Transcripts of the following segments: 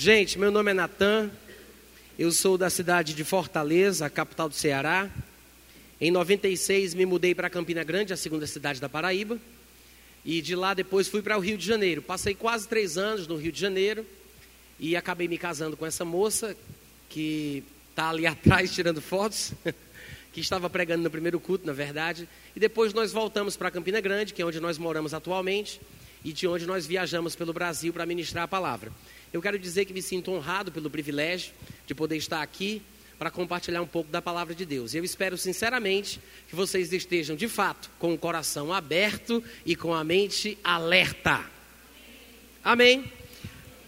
Gente, meu nome é Natan, eu sou da cidade de Fortaleza, capital do Ceará. Em 96 me mudei para Campina Grande, a segunda cidade da Paraíba. E de lá depois fui para o Rio de Janeiro. Passei quase três anos no Rio de Janeiro e acabei me casando com essa moça que está ali atrás tirando fotos, que estava pregando no primeiro culto, na verdade. E depois nós voltamos para Campina Grande, que é onde nós moramos atualmente, e de onde nós viajamos pelo Brasil para ministrar a palavra. Eu quero dizer que me sinto honrado pelo privilégio de poder estar aqui para compartilhar um pouco da palavra de Deus. Eu espero sinceramente que vocês estejam de fato com o coração aberto e com a mente alerta. Amém.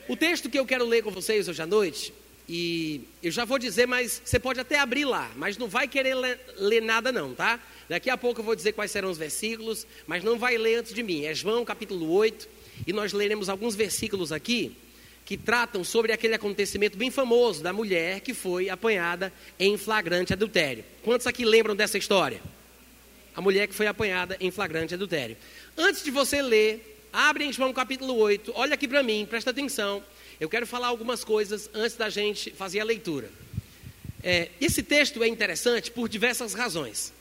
O texto que eu quero ler com vocês hoje à noite, e eu já vou dizer, mas você pode até abrir lá, mas não vai querer ler, ler nada não, tá? Daqui a pouco eu vou dizer quais serão os versículos, mas não vai ler antes de mim. É João capítulo 8, e nós leremos alguns versículos aqui que tratam sobre aquele acontecimento bem famoso da mulher que foi apanhada em flagrante adultério. Quantos aqui lembram dessa história? A mulher que foi apanhada em flagrante adultério. Antes de você ler, abre em João capítulo 8, olha aqui para mim, presta atenção. Eu quero falar algumas coisas antes da gente fazer a leitura. É, esse texto é interessante por diversas razões.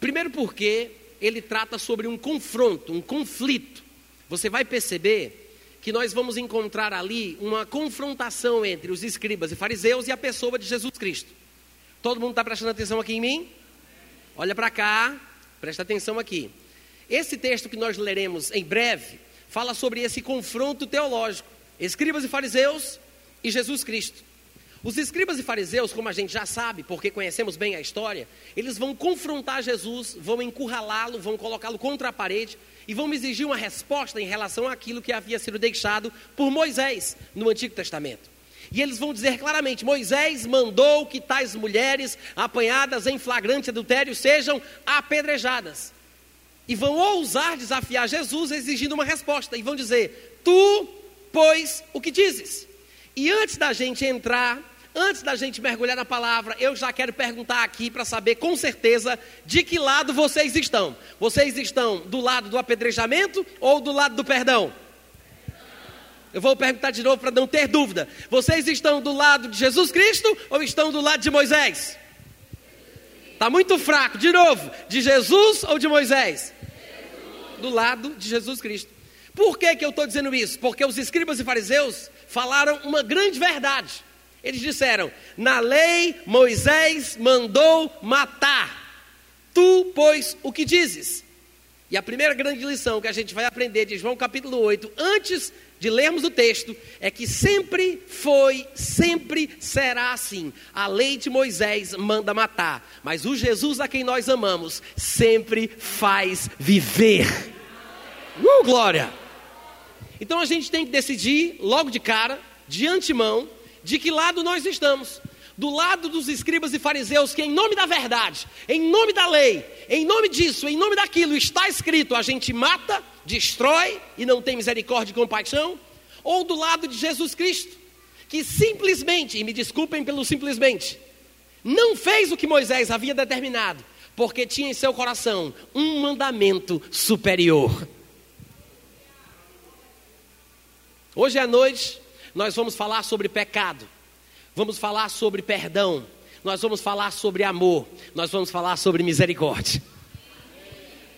Primeiro, porque ele trata sobre um confronto, um conflito. Você vai perceber que nós vamos encontrar ali uma confrontação entre os escribas e fariseus e a pessoa de Jesus Cristo. Todo mundo está prestando atenção aqui em mim? Olha para cá, presta atenção aqui. Esse texto que nós leremos em breve fala sobre esse confronto teológico: escribas e fariseus e Jesus Cristo. Os escribas e fariseus, como a gente já sabe, porque conhecemos bem a história, eles vão confrontar Jesus, vão encurralá-lo, vão colocá-lo contra a parede e vão exigir uma resposta em relação àquilo que havia sido deixado por Moisés no Antigo Testamento. E eles vão dizer claramente: Moisés mandou que tais mulheres apanhadas em flagrante adultério sejam apedrejadas. E vão ousar desafiar Jesus exigindo uma resposta. E vão dizer: Tu, pois, o que dizes? E antes da gente entrar Antes da gente mergulhar na palavra, eu já quero perguntar aqui para saber com certeza de que lado vocês estão. Vocês estão do lado do apedrejamento ou do lado do perdão? Eu vou perguntar de novo para não ter dúvida. Vocês estão do lado de Jesus Cristo ou estão do lado de Moisés? Está muito fraco. De novo, de Jesus ou de Moisés? Do lado de Jesus Cristo. Por que, que eu estou dizendo isso? Porque os escribas e fariseus falaram uma grande verdade. Eles disseram: Na lei Moisés mandou matar. Tu, pois, o que dizes? E a primeira grande lição que a gente vai aprender de João capítulo 8, antes de lermos o texto, é que sempre foi, sempre será assim. A lei de Moisés manda matar, mas o Jesus a quem nós amamos sempre faz viver. Uh, glória! Então a gente tem que decidir logo de cara, de antemão, de que lado nós estamos. Do lado dos escribas e fariseus, que em nome da verdade, em nome da lei, em nome disso, em nome daquilo está escrito, a gente mata, destrói e não tem misericórdia e compaixão, ou do lado de Jesus Cristo, que simplesmente, e me desculpem pelo simplesmente, não fez o que Moisés havia determinado, porque tinha em seu coração um mandamento superior. Hoje à noite, nós vamos falar sobre pecado, vamos falar sobre perdão, nós vamos falar sobre amor, nós vamos falar sobre misericórdia.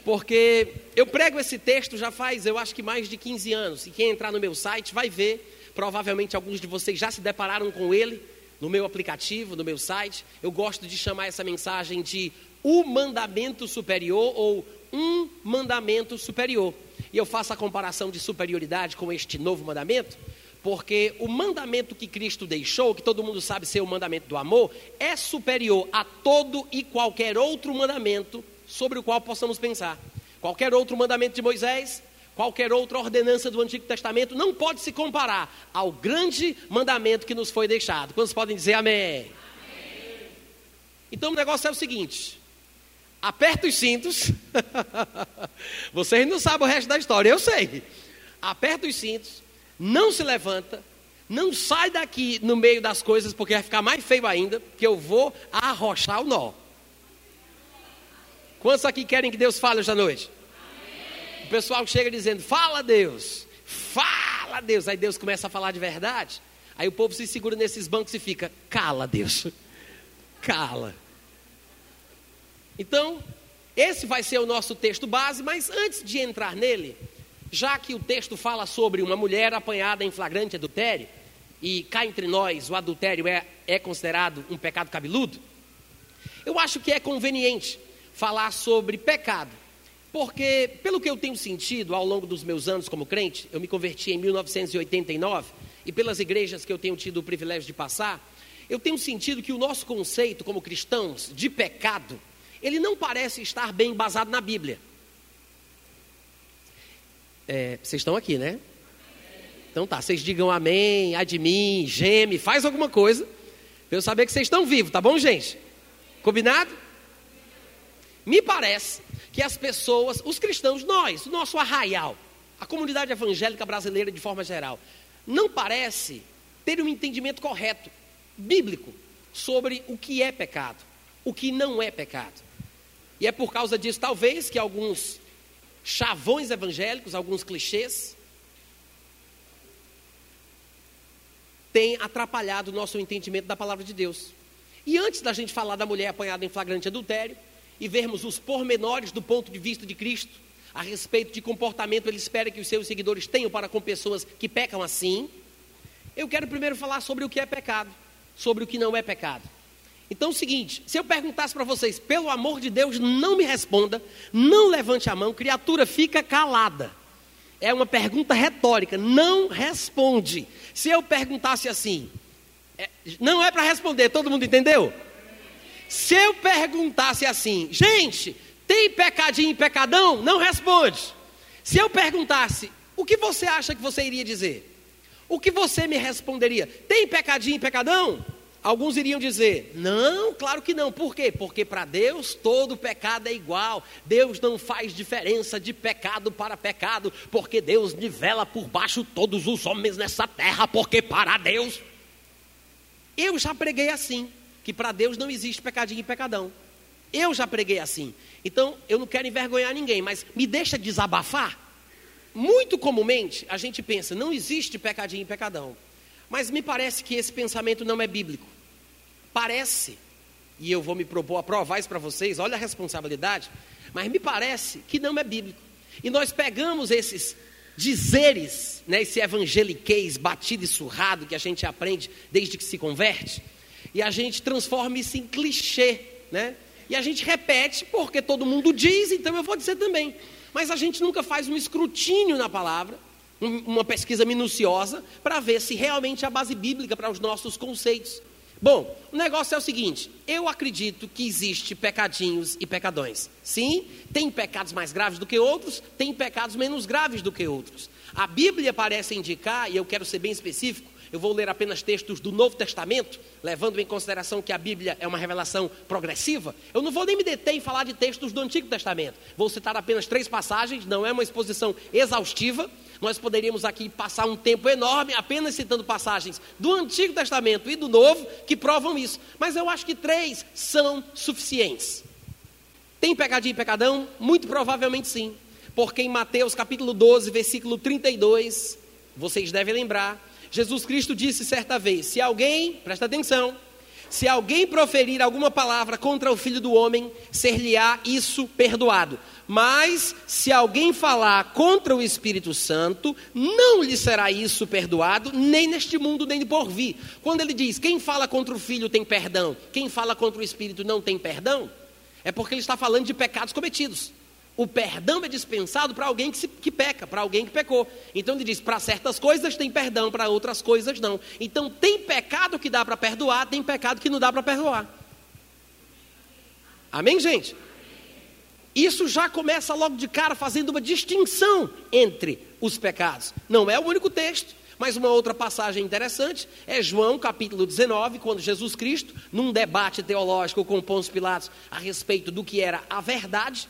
Porque eu prego esse texto já faz, eu acho que mais de 15 anos, e quem entrar no meu site vai ver, provavelmente alguns de vocês já se depararam com ele no meu aplicativo, no meu site. Eu gosto de chamar essa mensagem de o mandamento superior ou um mandamento superior. E eu faço a comparação de superioridade com este novo mandamento, porque o mandamento que Cristo deixou, que todo mundo sabe ser o mandamento do amor, é superior a todo e qualquer outro mandamento sobre o qual possamos pensar. Qualquer outro mandamento de Moisés, qualquer outra ordenança do Antigo Testamento não pode se comparar ao grande mandamento que nos foi deixado. Quantos podem dizer amém? amém. Então o negócio é o seguinte: aperta os cintos. Vocês não sabem o resto da história, eu sei. Aperta os cintos não se levanta, não sai daqui no meio das coisas, porque vai ficar mais feio ainda, que eu vou arrochar o nó. Quantos aqui querem que Deus fale hoje à noite? Amém. O pessoal chega dizendo: Fala Deus, fala Deus. Aí Deus começa a falar de verdade. Aí o povo se segura nesses bancos e fica, cala Deus, cala. Então, esse vai ser o nosso texto base, mas antes de entrar nele, já que o texto fala sobre uma mulher apanhada em flagrante adultério, e cá entre nós o adultério é, é considerado um pecado cabeludo, eu acho que é conveniente falar sobre pecado, porque, pelo que eu tenho sentido ao longo dos meus anos como crente, eu me converti em 1989, e pelas igrejas que eu tenho tido o privilégio de passar, eu tenho sentido que o nosso conceito como cristãos de pecado, ele não parece estar bem embasado na Bíblia. É, vocês estão aqui, né? Então tá, vocês digam amém, mim, geme, faz alguma coisa, para eu saber que vocês estão vivos, tá bom, gente? Combinado? Me parece que as pessoas, os cristãos, nós, o nosso arraial, a comunidade evangélica brasileira de forma geral, não parece ter um entendimento correto, bíblico, sobre o que é pecado, o que não é pecado. E é por causa disso, talvez, que alguns chavões evangélicos, alguns clichês, têm atrapalhado o nosso entendimento da palavra de Deus. E antes da gente falar da mulher apanhada em flagrante adultério e vermos os pormenores do ponto de vista de Cristo a respeito de comportamento ele espera que os seus seguidores tenham para com pessoas que pecam assim, eu quero primeiro falar sobre o que é pecado, sobre o que não é pecado. Então é o seguinte: se eu perguntasse para vocês, pelo amor de Deus, não me responda, não levante a mão, criatura fica calada. É uma pergunta retórica, não responde. Se eu perguntasse assim, é, não é para responder, todo mundo entendeu? Se eu perguntasse assim, gente, tem pecadinho e pecadão? Não responde. Se eu perguntasse, o que você acha que você iria dizer? O que você me responderia? Tem pecadinho e pecadão? Alguns iriam dizer: não, claro que não. Por quê? Porque para Deus todo pecado é igual. Deus não faz diferença de pecado para pecado, porque Deus nivela por baixo todos os homens nessa terra, porque para Deus. Eu já preguei assim, que para Deus não existe pecadinho e pecadão. Eu já preguei assim. Então, eu não quero envergonhar ninguém, mas me deixa desabafar. Muito comumente, a gente pensa, não existe pecadinho e pecadão. Mas me parece que esse pensamento não é bíblico. Parece, e eu vou me propor a provar isso para vocês, olha a responsabilidade, mas me parece que não é bíblico. E nós pegamos esses dizeres, né, esse evangeliquez batido e surrado que a gente aprende desde que se converte, e a gente transforma isso em clichê, né? E a gente repete porque todo mundo diz, então eu vou dizer também. Mas a gente nunca faz um escrutínio na palavra, uma pesquisa minuciosa, para ver se realmente há base bíblica para os nossos conceitos. Bom, o negócio é o seguinte: eu acredito que existe pecadinhos e pecadões. Sim, tem pecados mais graves do que outros, tem pecados menos graves do que outros. A Bíblia parece indicar, e eu quero ser bem específico, eu vou ler apenas textos do Novo Testamento, levando em consideração que a Bíblia é uma revelação progressiva. Eu não vou nem me deter em falar de textos do Antigo Testamento. Vou citar apenas três passagens, não é uma exposição exaustiva. Nós poderíamos aqui passar um tempo enorme apenas citando passagens do Antigo Testamento e do Novo que provam isso. Mas eu acho que três são suficientes. Tem pecadinho e pecadão? Muito provavelmente sim. Porque em Mateus capítulo 12, versículo 32, vocês devem lembrar, Jesus Cristo disse certa vez: se alguém, presta atenção, se alguém proferir alguma palavra contra o filho do homem, ser-lhe-á isso perdoado. Mas se alguém falar contra o Espírito Santo, não lhe será isso perdoado, nem neste mundo, nem por vir. Quando ele diz: quem fala contra o filho tem perdão, quem fala contra o Espírito não tem perdão, é porque ele está falando de pecados cometidos. O perdão é dispensado para alguém que, se, que peca, para alguém que pecou. Então ele diz: para certas coisas tem perdão, para outras coisas não. Então tem pecado que dá para perdoar, tem pecado que não dá para perdoar. Amém, gente? Isso já começa logo de cara fazendo uma distinção entre os pecados. Não é o único texto, mas uma outra passagem interessante é João capítulo 19, quando Jesus Cristo, num debate teológico com Pôncio Pilatos a respeito do que era a verdade,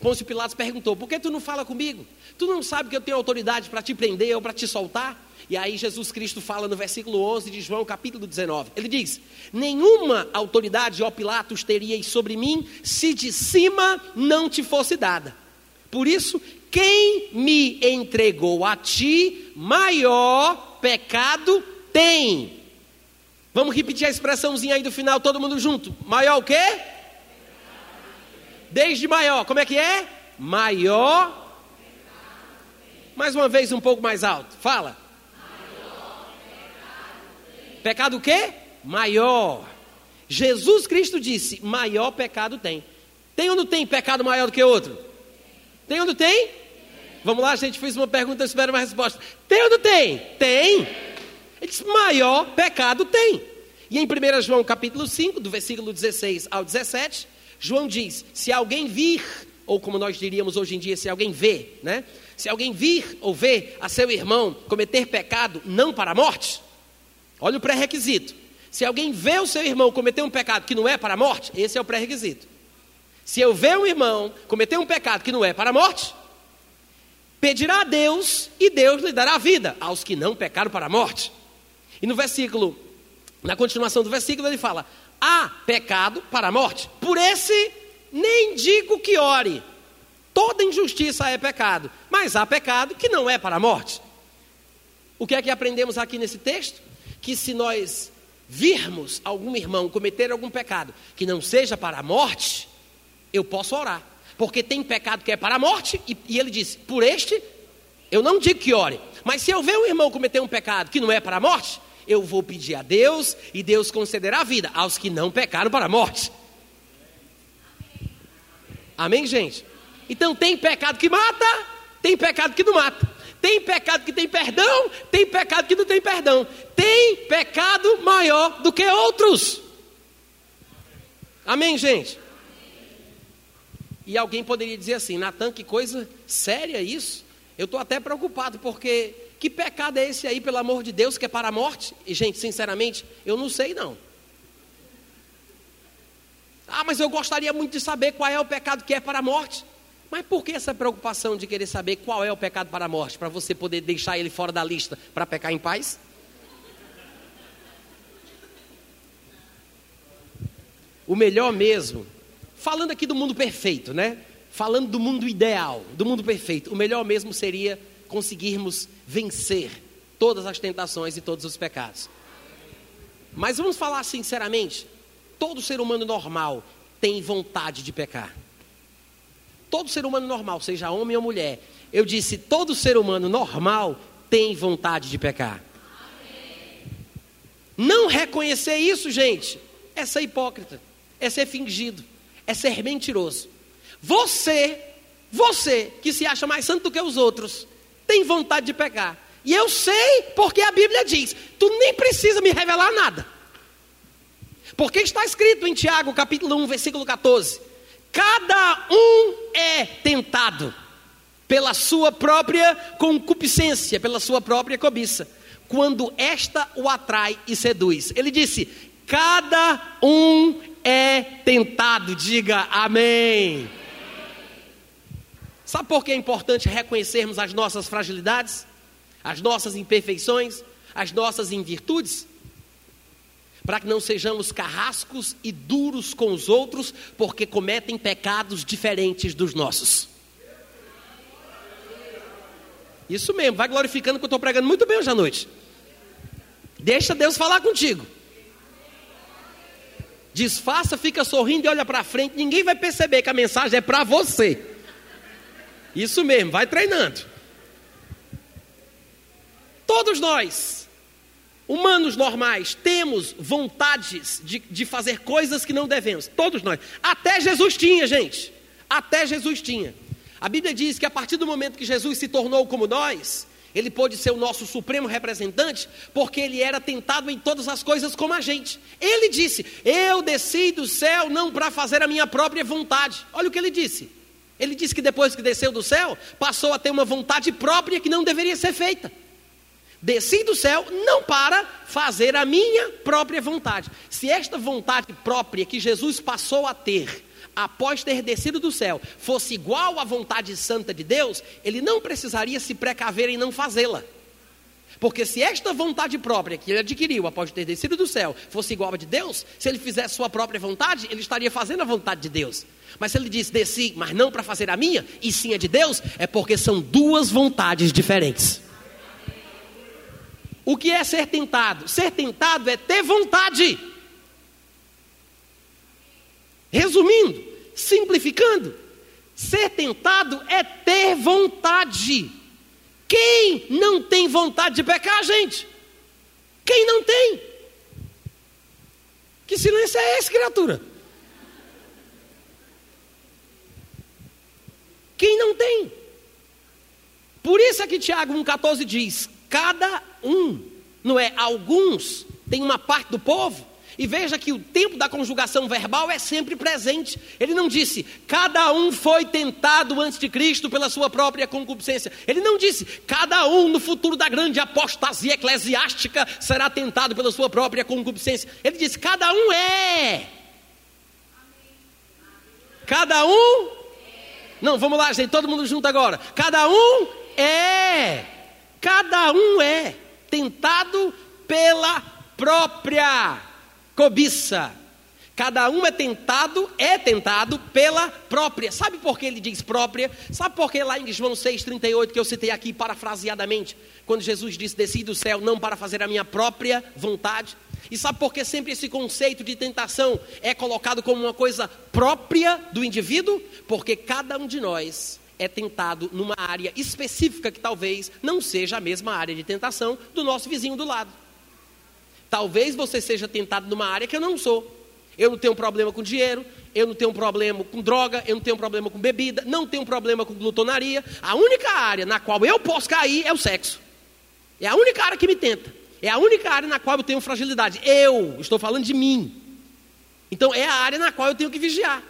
Pôncio Pilatos perguntou: Por que tu não fala comigo? Tu não sabe que eu tenho autoridade para te prender ou para te soltar? E aí Jesus Cristo fala no versículo 11 de João, capítulo 19. Ele diz: Nenhuma autoridade, ó Pilatos, terias sobre mim se de cima não te fosse dada. Por isso, quem me entregou a ti, maior pecado tem. Vamos repetir a expressãozinha aí do final, todo mundo junto. Maior o quê? Desde maior, como é que é? Maior. Mais uma vez, um pouco mais alto. Fala. Pecado o quê? Maior. Jesus Cristo disse: maior pecado tem. Tem ou não tem pecado maior do que outro? Tem ou não tem? Vamos lá, gente fez uma pergunta, eu espero uma resposta. Tem ou não tem? Tem. Ele disse: maior pecado tem. E em 1 João capítulo 5, do versículo 16 ao 17, João diz: se alguém vir, ou como nós diríamos hoje em dia, se alguém vê, né? Se alguém vir ou ver a seu irmão cometer pecado, não para a morte, olha o pré-requisito. Se alguém vê o seu irmão cometer um pecado que não é para a morte, esse é o pré-requisito. Se eu ver um irmão cometer um pecado que não é para a morte, pedirá a Deus e Deus lhe dará vida aos que não pecaram para a morte. E no versículo, na continuação do versículo, ele fala: há pecado para a morte. Por esse nem digo que ore. Toda injustiça é pecado, mas há pecado que não é para a morte. O que é que aprendemos aqui nesse texto? Que se nós virmos algum irmão cometer algum pecado que não seja para a morte, eu posso orar. Porque tem pecado que é para a morte, e, e ele disse: por este, eu não digo que ore. Mas se eu ver um irmão cometer um pecado que não é para a morte, eu vou pedir a Deus e Deus concederá a vida aos que não pecaram para a morte. Amém, gente? Então tem pecado que mata, tem pecado que não mata. Tem pecado que tem perdão, tem pecado que não tem perdão. Tem pecado maior do que outros. Amém, gente? E alguém poderia dizer assim: Natan, que coisa séria isso. Eu estou até preocupado, porque que pecado é esse aí, pelo amor de Deus, que é para a morte? E, gente, sinceramente, eu não sei não. Ah, mas eu gostaria muito de saber qual é o pecado que é para a morte. Mas por que essa preocupação de querer saber qual é o pecado para a morte? Para você poder deixar ele fora da lista para pecar em paz? O melhor mesmo, falando aqui do mundo perfeito, né? Falando do mundo ideal, do mundo perfeito, o melhor mesmo seria conseguirmos vencer todas as tentações e todos os pecados. Mas vamos falar sinceramente, todo ser humano normal tem vontade de pecar. Todo ser humano normal, seja homem ou mulher. Eu disse, todo ser humano normal tem vontade de pecar. Não reconhecer isso, gente, é ser hipócrita, é ser fingido, é ser mentiroso. Você, você que se acha mais santo do que os outros, tem vontade de pecar. E eu sei porque a Bíblia diz: tu nem precisa me revelar nada. Porque está escrito em Tiago, capítulo 1, versículo 14: Cada um é tentado pela sua própria concupiscência, pela sua própria cobiça, quando esta o atrai e seduz. Ele disse: Cada um é tentado, diga amém. Sabe por que é importante reconhecermos as nossas fragilidades, as nossas imperfeições, as nossas invirtudes? Para que não sejamos carrascos e duros com os outros, porque cometem pecados diferentes dos nossos. Isso mesmo, vai glorificando que eu estou pregando muito bem hoje à noite. Deixa Deus falar contigo. Disfarça, fica sorrindo e olha para frente. Ninguém vai perceber que a mensagem é para você. Isso mesmo, vai treinando. Todos nós Humanos normais temos vontades de, de fazer coisas que não devemos, todos nós. Até Jesus tinha, gente. Até Jesus tinha. A Bíblia diz que a partir do momento que Jesus se tornou como nós, ele pôde ser o nosso supremo representante, porque ele era tentado em todas as coisas como a gente. Ele disse: Eu desci do céu não para fazer a minha própria vontade. Olha o que ele disse. Ele disse que depois que desceu do céu, passou a ter uma vontade própria que não deveria ser feita. Desci do céu não para fazer a minha própria vontade. Se esta vontade própria que Jesus passou a ter após ter descido do céu fosse igual à vontade santa de Deus, ele não precisaria se precaver em não fazê-la. Porque se esta vontade própria que ele adquiriu após ter descido do céu fosse igual à de Deus, se ele fizesse sua própria vontade, ele estaria fazendo a vontade de Deus. Mas se ele diz desci, mas não para fazer a minha, e sim a de Deus, é porque são duas vontades diferentes. O que é ser tentado? Ser tentado é ter vontade. Resumindo, simplificando, ser tentado é ter vontade. Quem não tem vontade de pecar, gente? Quem não tem? Que silêncio é esse, criatura? Quem não tem? Por isso é que Tiago 1,14 diz: cada um, não é? Alguns, tem uma parte do povo e veja que o tempo da conjugação verbal é sempre presente. Ele não disse, cada um foi tentado antes de Cristo pela sua própria concupiscência. Ele não disse, cada um no futuro da grande apostasia eclesiástica será tentado pela sua própria concupiscência. Ele disse, cada um é. Cada um. Não, vamos lá, gente, todo mundo junto agora. Cada um é. Cada um é tentado pela própria cobiça. Cada um é tentado, é tentado pela própria. Sabe por que ele diz própria? Sabe por que lá em João 6,38, que eu citei aqui parafraseadamente, quando Jesus disse: Desci do céu não para fazer a minha própria vontade? E sabe por que sempre esse conceito de tentação é colocado como uma coisa própria do indivíduo? Porque cada um de nós é tentado numa área específica que talvez não seja a mesma área de tentação do nosso vizinho do lado. Talvez você seja tentado numa área que eu não sou. Eu não tenho problema com dinheiro, eu não tenho problema com droga, eu não tenho problema com bebida, não tenho problema com glutonaria. A única área na qual eu posso cair é o sexo. É a única área que me tenta. É a única área na qual eu tenho fragilidade. Eu estou falando de mim. Então é a área na qual eu tenho que vigiar.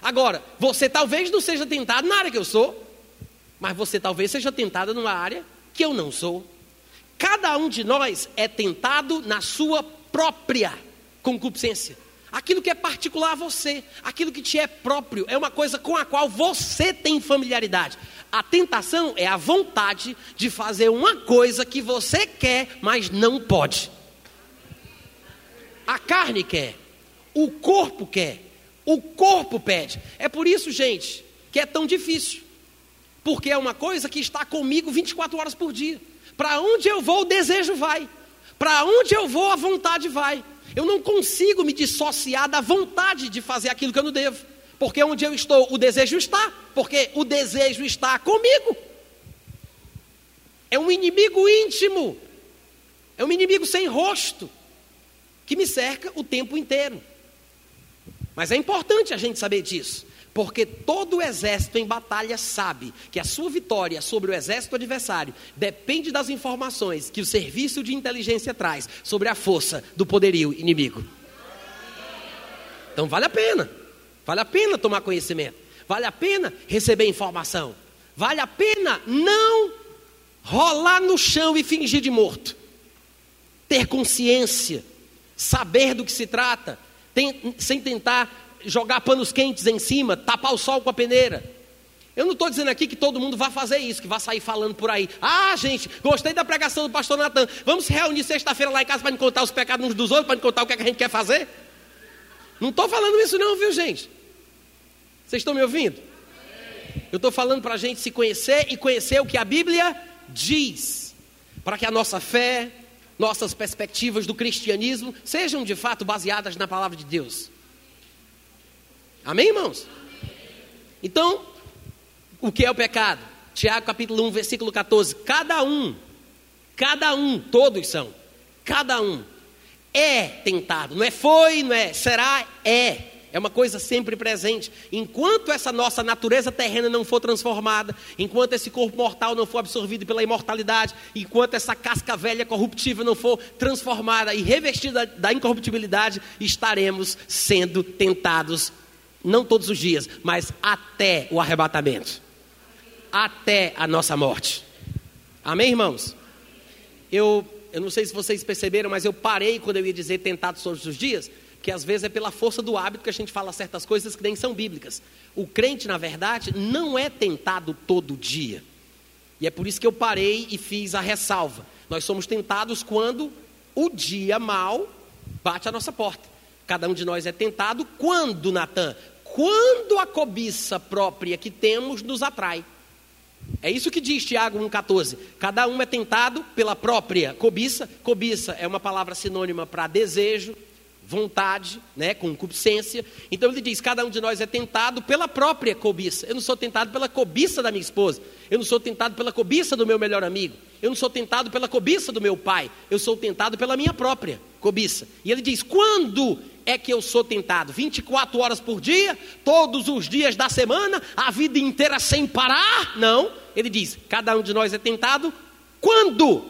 Agora, você talvez não seja tentado na área que eu sou, mas você talvez seja tentado numa área que eu não sou. Cada um de nós é tentado na sua própria concupiscência. Aquilo que é particular a você, aquilo que te é próprio, é uma coisa com a qual você tem familiaridade. A tentação é a vontade de fazer uma coisa que você quer, mas não pode. A carne quer, o corpo quer, o corpo pede. É por isso, gente, que é tão difícil. Porque é uma coisa que está comigo 24 horas por dia. Para onde eu vou, o desejo vai. Para onde eu vou, a vontade vai. Eu não consigo me dissociar da vontade de fazer aquilo que eu não devo. Porque onde eu estou, o desejo está. Porque o desejo está comigo. É um inimigo íntimo. É um inimigo sem rosto. Que me cerca o tempo inteiro. Mas é importante a gente saber disso. Porque todo exército em batalha sabe que a sua vitória sobre o exército adversário depende das informações que o serviço de inteligência traz sobre a força do poderio inimigo. Então vale a pena, vale a pena tomar conhecimento, vale a pena receber informação, vale a pena não rolar no chão e fingir de morto, ter consciência, saber do que se trata, tem, sem tentar jogar panos quentes em cima, tapar o sol com a peneira. Eu não estou dizendo aqui que todo mundo vai fazer isso, que vai sair falando por aí. Ah, gente, gostei da pregação do pastor Natan. Vamos se reunir sexta-feira lá em casa para contar os pecados uns dos outros, para contar o que, é que a gente quer fazer? Não estou falando isso não, viu gente? Vocês estão me ouvindo? Eu estou falando para a gente se conhecer e conhecer o que a Bíblia diz. Para que a nossa fé, nossas perspectivas do cristianismo sejam de fato baseadas na palavra de Deus. Amém, irmãos? Então, o que é o pecado? Tiago capítulo 1, versículo 14. Cada um, cada um, todos são, cada um é tentado. Não é foi, não é será, é. É uma coisa sempre presente. Enquanto essa nossa natureza terrena não for transformada, enquanto esse corpo mortal não for absorvido pela imortalidade, enquanto essa casca velha corruptível não for transformada e revestida da incorruptibilidade, estaremos sendo tentados não todos os dias, mas até o arrebatamento, até a nossa morte. Amém, irmãos? Eu, eu não sei se vocês perceberam, mas eu parei quando eu ia dizer tentado todos os dias, que às vezes é pela força do hábito que a gente fala certas coisas que nem são bíblicas. O crente, na verdade, não é tentado todo dia. E é por isso que eu parei e fiz a ressalva. Nós somos tentados quando o dia mal bate a nossa porta. Cada um de nós é tentado quando, Natan? Quando a cobiça própria que temos nos atrai. É isso que diz Tiago 1,14. Cada um é tentado pela própria cobiça. Cobiça é uma palavra sinônima para desejo, vontade, né, concupiscência. Então ele diz: cada um de nós é tentado pela própria cobiça. Eu não sou tentado pela cobiça da minha esposa. Eu não sou tentado pela cobiça do meu melhor amigo. Eu não sou tentado pela cobiça do meu pai. Eu sou tentado pela minha própria cobiça. E ele diz: quando é que eu sou tentado? 24 horas por dia, todos os dias da semana, a vida inteira sem parar? Não. Ele diz: cada um de nós é tentado quando?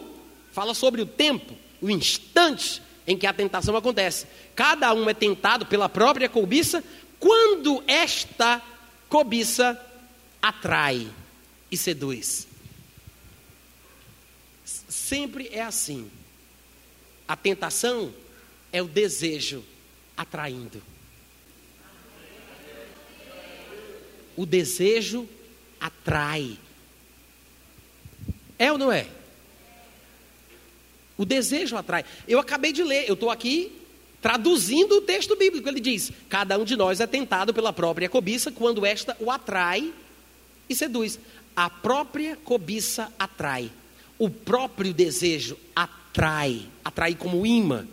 Fala sobre o tempo, o instante em que a tentação acontece. Cada um é tentado pela própria cobiça quando esta cobiça atrai e seduz. Sempre é assim. A tentação é o desejo atraindo. O desejo atrai. É ou não é? O desejo atrai. Eu acabei de ler, eu estou aqui traduzindo o texto bíblico. Ele diz: Cada um de nós é tentado pela própria cobiça quando esta o atrai e seduz. A própria cobiça atrai. O próprio desejo atrai. Atrai como imã.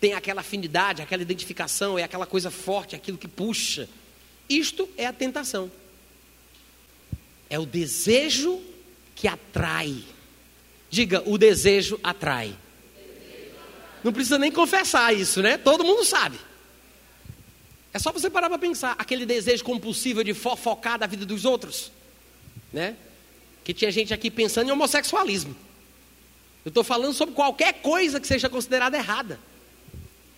Tem aquela afinidade, aquela identificação, é aquela coisa forte, aquilo que puxa. Isto é a tentação. É o desejo que atrai. Diga, o desejo atrai. Não precisa nem confessar isso, né? Todo mundo sabe. É só você parar para pensar. Aquele desejo compulsivo de fofocar da vida dos outros, né? Que tinha gente aqui pensando em homossexualismo. Eu estou falando sobre qualquer coisa que seja considerada errada.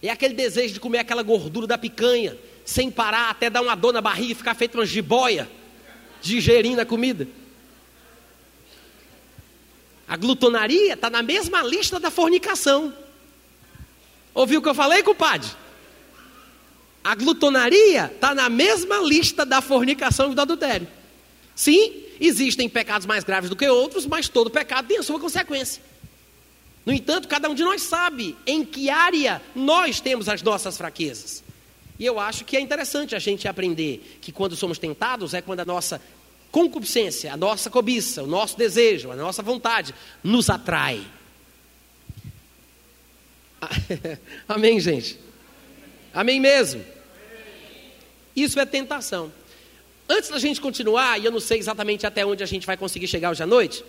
É aquele desejo de comer aquela gordura da picanha, sem parar, até dar uma dor na barriga e ficar feito uma jiboia, digerindo a comida. A glutonaria está na mesma lista da fornicação. Ouviu o que eu falei, compadre? A glutonaria está na mesma lista da fornicação e do adultério. Sim, existem pecados mais graves do que outros, mas todo pecado tem a sua consequência. No entanto, cada um de nós sabe em que área nós temos as nossas fraquezas. E eu acho que é interessante a gente aprender que quando somos tentados é quando a nossa concupiscência, a nossa cobiça, o nosso desejo, a nossa vontade nos atrai. Amém, gente? Amém mesmo? Isso é tentação. Antes da gente continuar, e eu não sei exatamente até onde a gente vai conseguir chegar hoje à noite,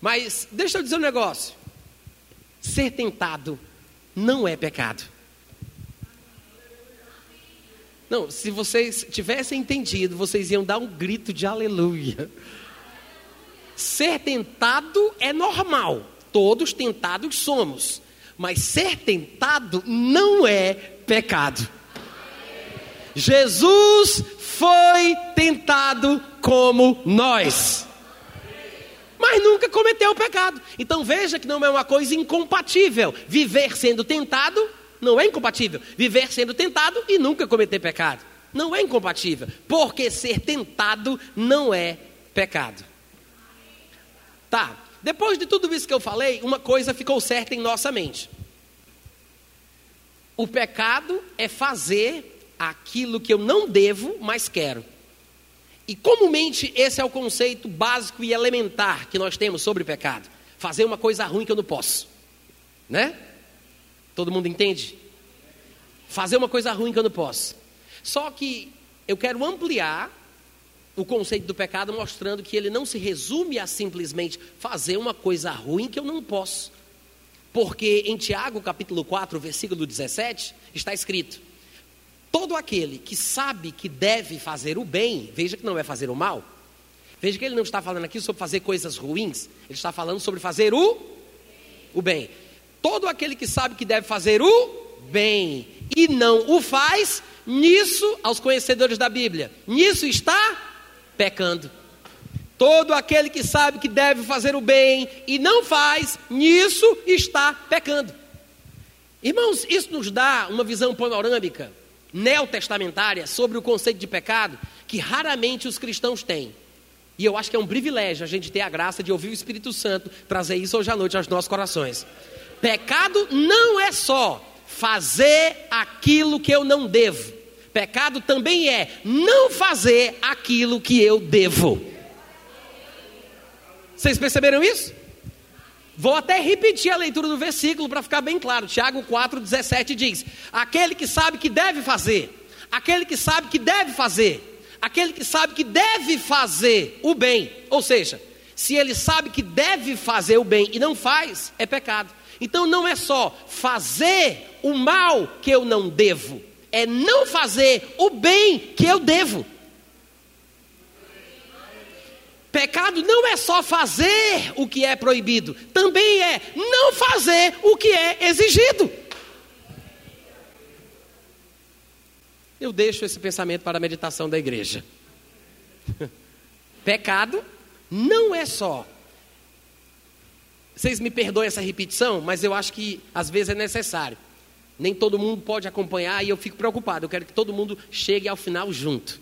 mas deixa eu dizer um negócio. Ser tentado não é pecado. Não, se vocês tivessem entendido, vocês iam dar um grito de aleluia. Ser tentado é normal, todos tentados somos, mas ser tentado não é pecado. Jesus foi tentado como nós, mas nunca cometeu o pecado. Então veja que não é uma coisa incompatível viver sendo tentado não é incompatível. Viver sendo tentado e nunca cometer pecado. Não é incompatível. Porque ser tentado não é pecado. Tá. Depois de tudo isso que eu falei, uma coisa ficou certa em nossa mente. O pecado é fazer aquilo que eu não devo, mas quero. E comumente esse é o conceito básico e elementar que nós temos sobre pecado. Fazer uma coisa ruim que eu não posso. Né? Todo mundo entende? Fazer uma coisa ruim que eu não posso. Só que eu quero ampliar o conceito do pecado, mostrando que ele não se resume a simplesmente fazer uma coisa ruim que eu não posso. Porque em Tiago, capítulo 4, versículo 17, está escrito: Todo aquele que sabe que deve fazer o bem, veja que não é fazer o mal. Veja que ele não está falando aqui sobre fazer coisas ruins, ele está falando sobre fazer o, o bem todo aquele que sabe que deve fazer o bem e não o faz, nisso, aos conhecedores da Bíblia, nisso está pecando. Todo aquele que sabe que deve fazer o bem e não faz, nisso está pecando. Irmãos, isso nos dá uma visão panorâmica, neotestamentária, sobre o conceito de pecado, que raramente os cristãos têm. E eu acho que é um privilégio a gente ter a graça de ouvir o Espírito Santo trazer isso hoje à noite aos nossos corações. Pecado não é só fazer aquilo que eu não devo. Pecado também é não fazer aquilo que eu devo. Vocês perceberam isso? Vou até repetir a leitura do versículo para ficar bem claro. Tiago 4,17 diz: Aquele que sabe que deve fazer, aquele que sabe que deve fazer, aquele que sabe que deve fazer o bem, ou seja, se ele sabe que deve fazer o bem e não faz, é pecado. Então não é só fazer o mal que eu não devo, é não fazer o bem que eu devo. Pecado não é só fazer o que é proibido, também é não fazer o que é exigido. Eu deixo esse pensamento para a meditação da igreja. Pecado não é só. Vocês me perdoem essa repetição, mas eu acho que às vezes é necessário. Nem todo mundo pode acompanhar e eu fico preocupado. Eu quero que todo mundo chegue ao final junto.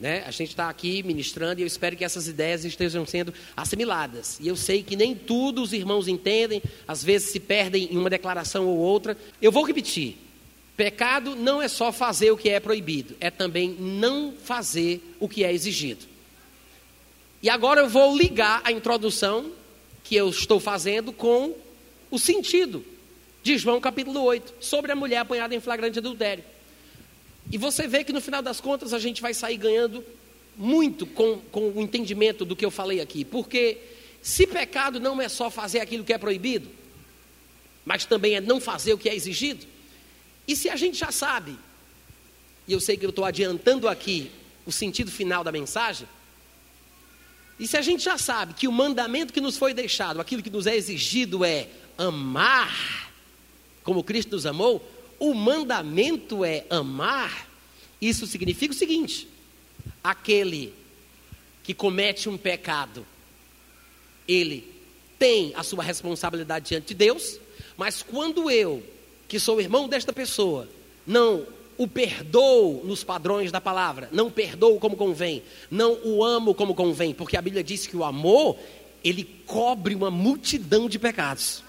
Né? A gente está aqui ministrando e eu espero que essas ideias estejam sendo assimiladas. E eu sei que nem tudo os irmãos entendem, às vezes se perdem em uma declaração ou outra. Eu vou repetir: pecado não é só fazer o que é proibido, é também não fazer o que é exigido. E agora eu vou ligar a introdução que eu estou fazendo com o sentido de João capítulo 8, sobre a mulher apanhada em flagrante adultério. E você vê que no final das contas a gente vai sair ganhando muito com, com o entendimento do que eu falei aqui. Porque se pecado não é só fazer aquilo que é proibido, mas também é não fazer o que é exigido, e se a gente já sabe, e eu sei que eu estou adiantando aqui o sentido final da mensagem, e se a gente já sabe que o mandamento que nos foi deixado, aquilo que nos é exigido é amar, como Cristo nos amou, o mandamento é amar, isso significa o seguinte: aquele que comete um pecado, ele tem a sua responsabilidade diante de Deus, mas quando eu, que sou irmão desta pessoa, não o perdoo nos padrões da palavra, não perdoo como convém, não o amo como convém, porque a Bíblia diz que o amor, ele cobre uma multidão de pecados.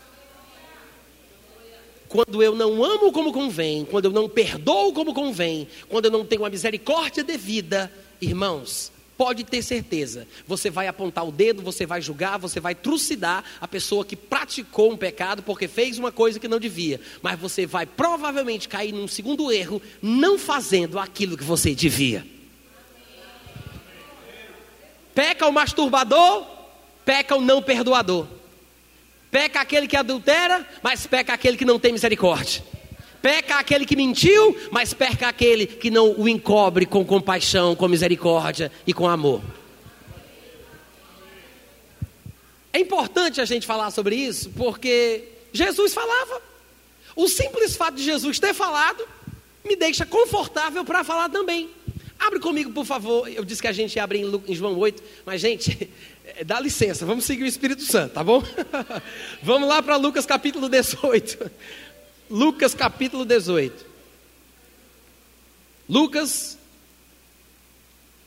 Quando eu não amo como convém, quando eu não perdoo como convém, quando eu não tenho a misericórdia devida, irmãos, pode ter certeza, você vai apontar o dedo, você vai julgar, você vai trucidar a pessoa que praticou um pecado porque fez uma coisa que não devia, mas você vai provavelmente cair num segundo erro, não fazendo aquilo que você devia. Peca o masturbador, peca o não perdoador. Peca aquele que adultera, mas peca aquele que não tem misericórdia. Peca aquele que mentiu, mas peca aquele que não o encobre com compaixão, com misericórdia e com amor. É importante a gente falar sobre isso, porque Jesus falava. O simples fato de Jesus ter falado me deixa confortável para falar também. Abre comigo, por favor. Eu disse que a gente ia abrir em João 8, mas, gente, dá licença, vamos seguir o Espírito Santo, tá bom? vamos lá para Lucas capítulo 18. Lucas capítulo 18. Lucas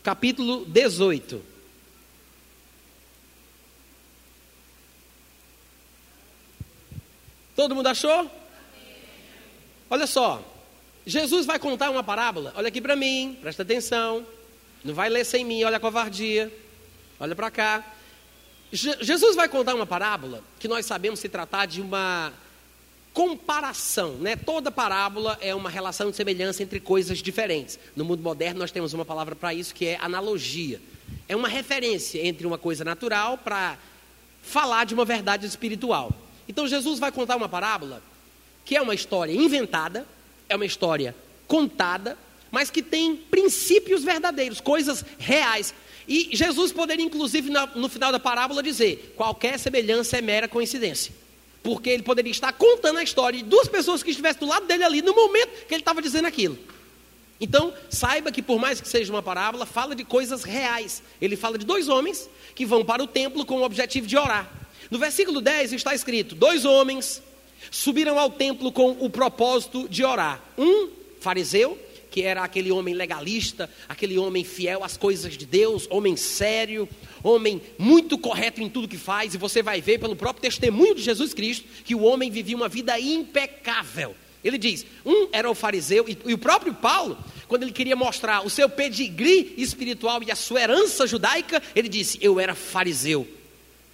capítulo 18. Todo mundo achou? Olha só, Jesus vai contar uma parábola. Olha aqui para mim, presta atenção. Não vai ler sem mim, olha a covardia. Olha para cá. Jesus vai contar uma parábola que nós sabemos se tratar de uma comparação, né? Toda parábola é uma relação de semelhança entre coisas diferentes. No mundo moderno nós temos uma palavra para isso que é analogia. É uma referência entre uma coisa natural para falar de uma verdade espiritual. Então Jesus vai contar uma parábola que é uma história inventada, é uma história contada, mas que tem princípios verdadeiros, coisas reais. E Jesus poderia, inclusive, no final da parábola, dizer: qualquer semelhança é mera coincidência. Porque ele poderia estar contando a história de duas pessoas que estivessem do lado dele ali no momento que ele estava dizendo aquilo. Então, saiba que por mais que seja uma parábola, fala de coisas reais. Ele fala de dois homens que vão para o templo com o objetivo de orar. No versículo 10 está escrito: dois homens subiram ao templo com o propósito de orar. Um fariseu que era aquele homem legalista, aquele homem fiel às coisas de Deus, homem sério, homem muito correto em tudo que faz, e você vai ver pelo próprio testemunho de Jesus Cristo que o homem vivia uma vida impecável. Ele diz: um era o fariseu, e, e o próprio Paulo, quando ele queria mostrar o seu pedigree espiritual e a sua herança judaica, ele disse: Eu era fariseu.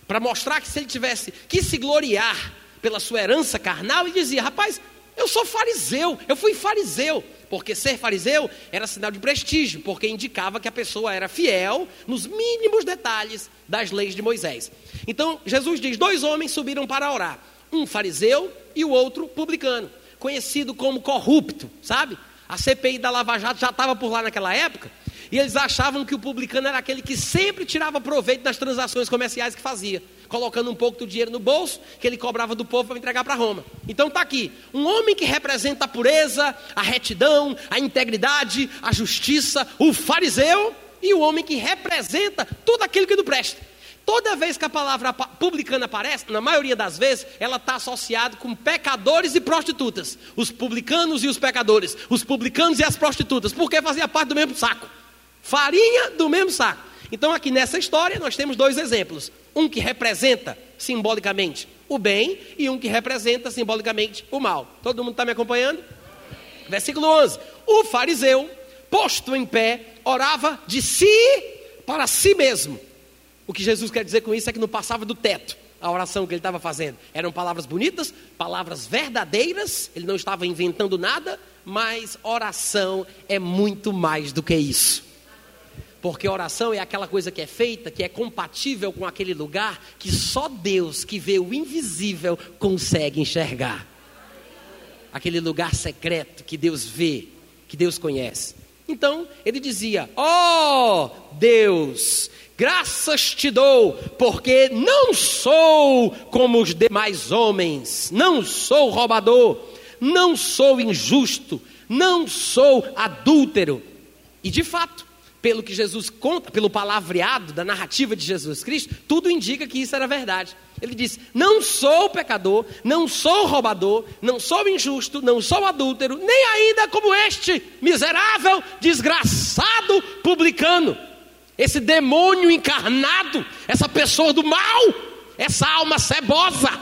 para mostrar que se ele tivesse que se gloriar pela sua herança carnal, ele dizia: Rapaz, eu sou fariseu, eu fui fariseu. Porque ser fariseu era sinal de prestígio, porque indicava que a pessoa era fiel nos mínimos detalhes das leis de Moisés. Então, Jesus diz: dois homens subiram para orar, um fariseu e o outro publicano, conhecido como corrupto, sabe? A CPI da Lava Jato já estava por lá naquela época, e eles achavam que o publicano era aquele que sempre tirava proveito das transações comerciais que fazia, colocando um pouco do dinheiro no bolso que ele cobrava do povo para entregar para Roma. Então está aqui, um homem que representa a pureza, a retidão, a integridade, a justiça, o fariseu e o homem que representa tudo aquilo que não presta. Toda vez que a palavra publicana aparece, na maioria das vezes, ela está associada com pecadores e prostitutas. Os publicanos e os pecadores, os publicanos e as prostitutas, porque fazia parte do mesmo saco. Farinha do mesmo saco. Então, aqui nessa história, nós temos dois exemplos: um que representa simbolicamente o bem e um que representa simbolicamente o mal. Todo mundo está me acompanhando? Versículo 11: O fariseu, posto em pé, orava de si para si mesmo. O que Jesus quer dizer com isso é que não passava do teto a oração que ele estava fazendo. Eram palavras bonitas, palavras verdadeiras, ele não estava inventando nada, mas oração é muito mais do que isso. Porque oração é aquela coisa que é feita, que é compatível com aquele lugar que só Deus, que vê o invisível, consegue enxergar. Aquele lugar secreto que Deus vê, que Deus conhece. Então, ele dizia: Ó oh, Deus, graças te dou, porque não sou como os demais homens, não sou roubador, não sou injusto, não sou adúltero. E de fato, pelo que Jesus conta, pelo palavreado da narrativa de Jesus Cristo, tudo indica que isso era verdade. Ele diz: Não sou pecador, não sou roubador, não sou injusto, não sou adúltero, nem ainda como este miserável, desgraçado publicano, esse demônio encarnado, essa pessoa do mal, essa alma cebosa.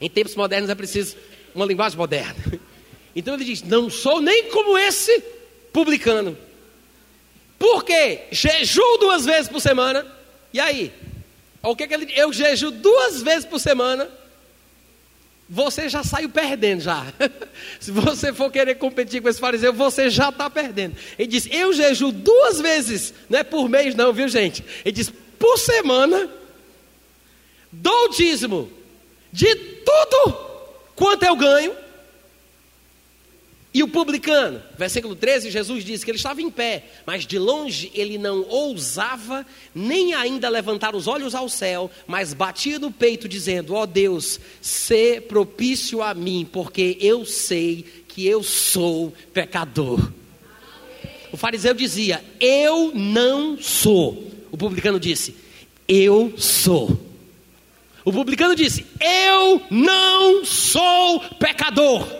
Em tempos modernos é preciso uma linguagem moderna. Então ele diz: Não sou nem como esse publicano. Por quê? Jejuo duas vezes por semana. E aí? O que, que ele Eu jejuo duas vezes por semana. Você já saiu perdendo já. Se você for querer competir com esse fariseu, você já está perdendo. Ele diz: Eu jejuo duas vezes, não é por mês, não, viu gente? Ele diz: por semana, dou dízimo de tudo quanto eu ganho e o publicano, versículo 13, Jesus disse que ele estava em pé, mas de longe ele não ousava nem ainda levantar os olhos ao céu, mas batia no peito, dizendo: Ó oh Deus, sê propício a mim, porque eu sei que eu sou pecador. O fariseu dizia: Eu não sou. O publicano disse: Eu sou. O publicano disse: Eu não sou pecador.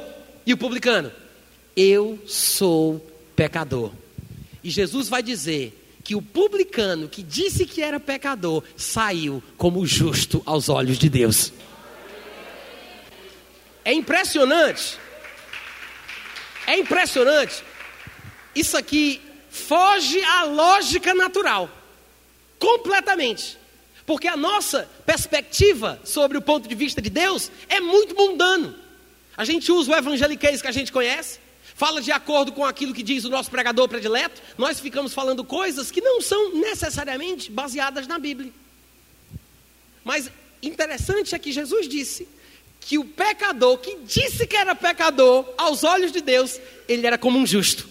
E o publicano? Eu sou pecador. E Jesus vai dizer que o publicano que disse que era pecador saiu como justo aos olhos de Deus. É impressionante. É impressionante. Isso aqui foge à lógica natural. Completamente. Porque a nossa perspectiva sobre o ponto de vista de Deus é muito mundano. A gente usa o evangeliquez que a gente conhece, fala de acordo com aquilo que diz o nosso pregador predileto, nós ficamos falando coisas que não são necessariamente baseadas na Bíblia. Mas interessante é que Jesus disse que o pecador que disse que era pecador, aos olhos de Deus, ele era como um justo.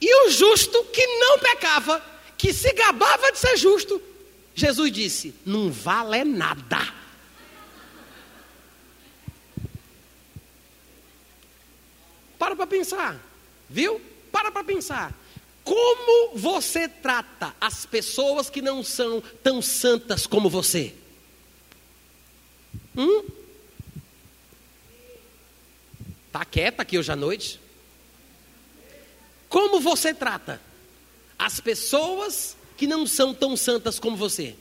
E o justo que não pecava, que se gabava de ser justo, Jesus disse: não vale nada. Para para pensar, viu? Para para pensar. Como você trata as pessoas que não são tão santas como você? Hum? Tá quieta aqui hoje à noite? Como você trata as pessoas que não são tão santas como você?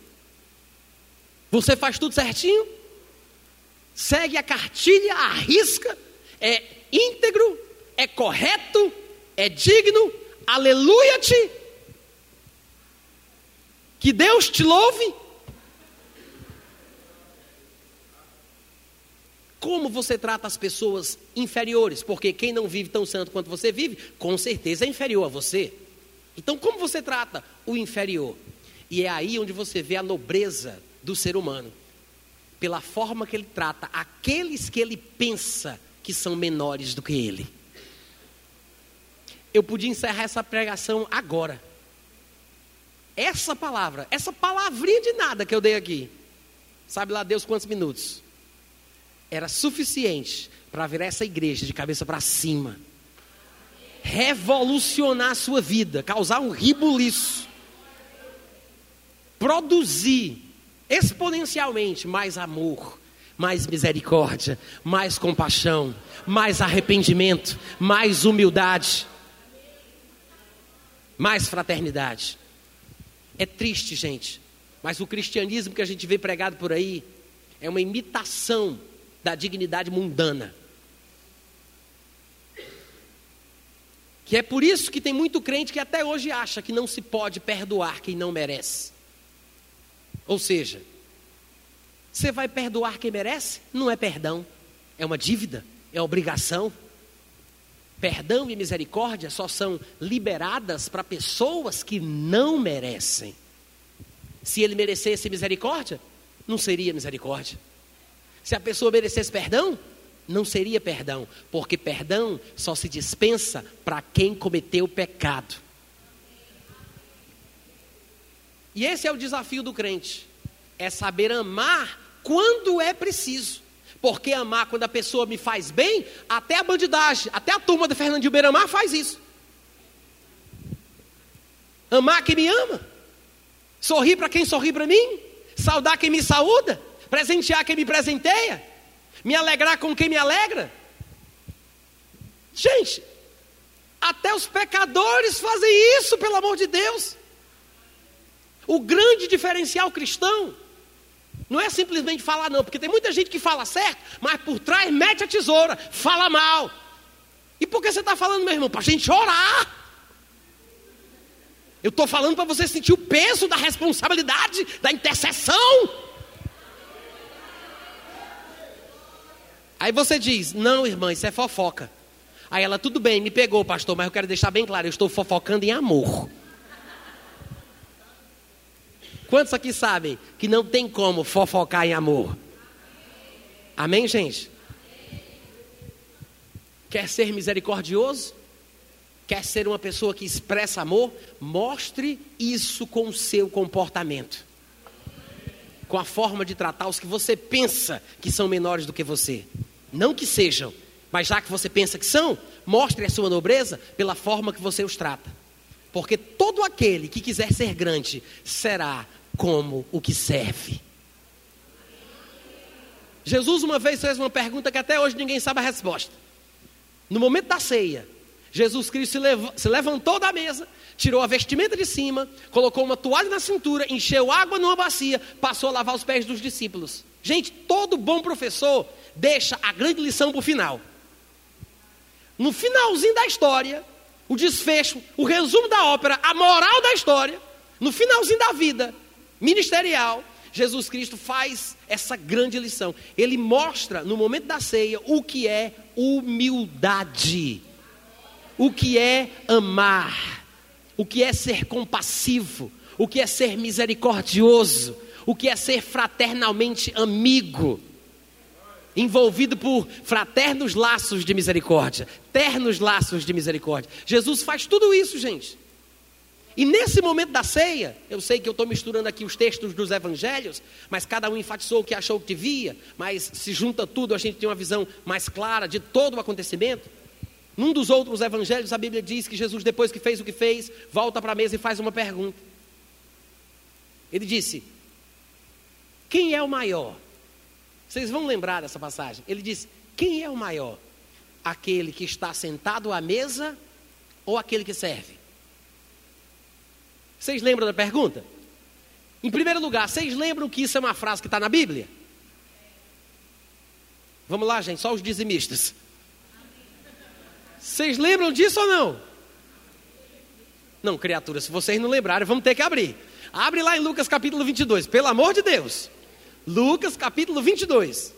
Você faz tudo certinho? Segue a cartilha, arrisca, é íntegro, é correto, é digno, aleluia-te. Que Deus te louve. Como você trata as pessoas inferiores? Porque quem não vive tão santo quanto você vive, com certeza é inferior a você. Então, como você trata o inferior? E é aí onde você vê a nobreza do ser humano, pela forma que ele trata aqueles que ele pensa que são menores do que ele. Eu podia encerrar essa pregação agora. Essa palavra, essa palavrinha de nada que eu dei aqui, sabe lá Deus quantos minutos? Era suficiente para virar essa igreja de cabeça para cima, revolucionar a sua vida, causar um ribuliço, produzir exponencialmente mais amor, mais misericórdia, mais compaixão, mais arrependimento, mais humildade, mais fraternidade. É triste, gente, mas o cristianismo que a gente vê pregado por aí é uma imitação da dignidade mundana. Que é por isso que tem muito crente que até hoje acha que não se pode perdoar quem não merece. Ou seja, você vai perdoar quem merece? Não é perdão, é uma dívida, é obrigação. Perdão e misericórdia só são liberadas para pessoas que não merecem. Se ele merecesse misericórdia, não seria misericórdia. Se a pessoa merecesse perdão, não seria perdão, porque perdão só se dispensa para quem cometeu pecado. E esse é o desafio do crente: é saber amar quando é preciso. Porque amar quando a pessoa me faz bem, até a bandidagem, até a turma do Fernandinho Beiramar faz isso. Amar quem me ama, sorrir para quem sorri para mim, saudar quem me saúda, presentear quem me presenteia, me alegrar com quem me alegra. Gente, até os pecadores fazem isso, pelo amor de Deus. O grande diferencial cristão não é simplesmente falar, não, porque tem muita gente que fala certo, mas por trás mete a tesoura, fala mal. E por que você está falando, meu irmão? Para a gente orar. Eu estou falando para você sentir o peso da responsabilidade, da intercessão. Aí você diz: Não, irmã, isso é fofoca. Aí ela, tudo bem, me pegou, pastor, mas eu quero deixar bem claro: eu estou fofocando em amor. Quantos aqui sabem que não tem como fofocar em amor? Amém, gente? Quer ser misericordioso? Quer ser uma pessoa que expressa amor? Mostre isso com o seu comportamento. Com a forma de tratar os que você pensa que são menores do que você. Não que sejam, mas já que você pensa que são, mostre a sua nobreza pela forma que você os trata. Porque todo aquele que quiser ser grande será como o que serve. Jesus uma vez fez uma pergunta que até hoje ninguém sabe a resposta. No momento da ceia, Jesus Cristo se, lev se levantou da mesa, tirou a vestimenta de cima, colocou uma toalha na cintura, encheu água numa bacia, passou a lavar os pés dos discípulos. Gente, todo bom professor deixa a grande lição para o final. No finalzinho da história, o desfecho, o resumo da ópera, a moral da história, no finalzinho da vida, ministerial, Jesus Cristo faz essa grande lição. Ele mostra no momento da ceia o que é humildade, o que é amar, o que é ser compassivo, o que é ser misericordioso, o que é ser fraternalmente amigo, envolvido por fraternos laços de misericórdia, ternos laços de misericórdia. Jesus faz tudo isso, gente. E nesse momento da ceia, eu sei que eu estou misturando aqui os textos dos evangelhos, mas cada um enfatizou o que achou que devia, mas se junta tudo, a gente tem uma visão mais clara de todo o acontecimento. Num dos outros evangelhos, a Bíblia diz que Jesus, depois que fez o que fez, volta para a mesa e faz uma pergunta. Ele disse: Quem é o maior? Vocês vão lembrar dessa passagem. Ele disse: Quem é o maior? Aquele que está sentado à mesa ou aquele que serve? Vocês lembram da pergunta? Em primeiro lugar, vocês lembram que isso é uma frase que está na Bíblia? Vamos lá, gente, só os dizimistas. Vocês lembram disso ou não? Não, criatura, se vocês não lembrarem, vamos ter que abrir. Abre lá em Lucas capítulo 22, pelo amor de Deus. Lucas capítulo 22.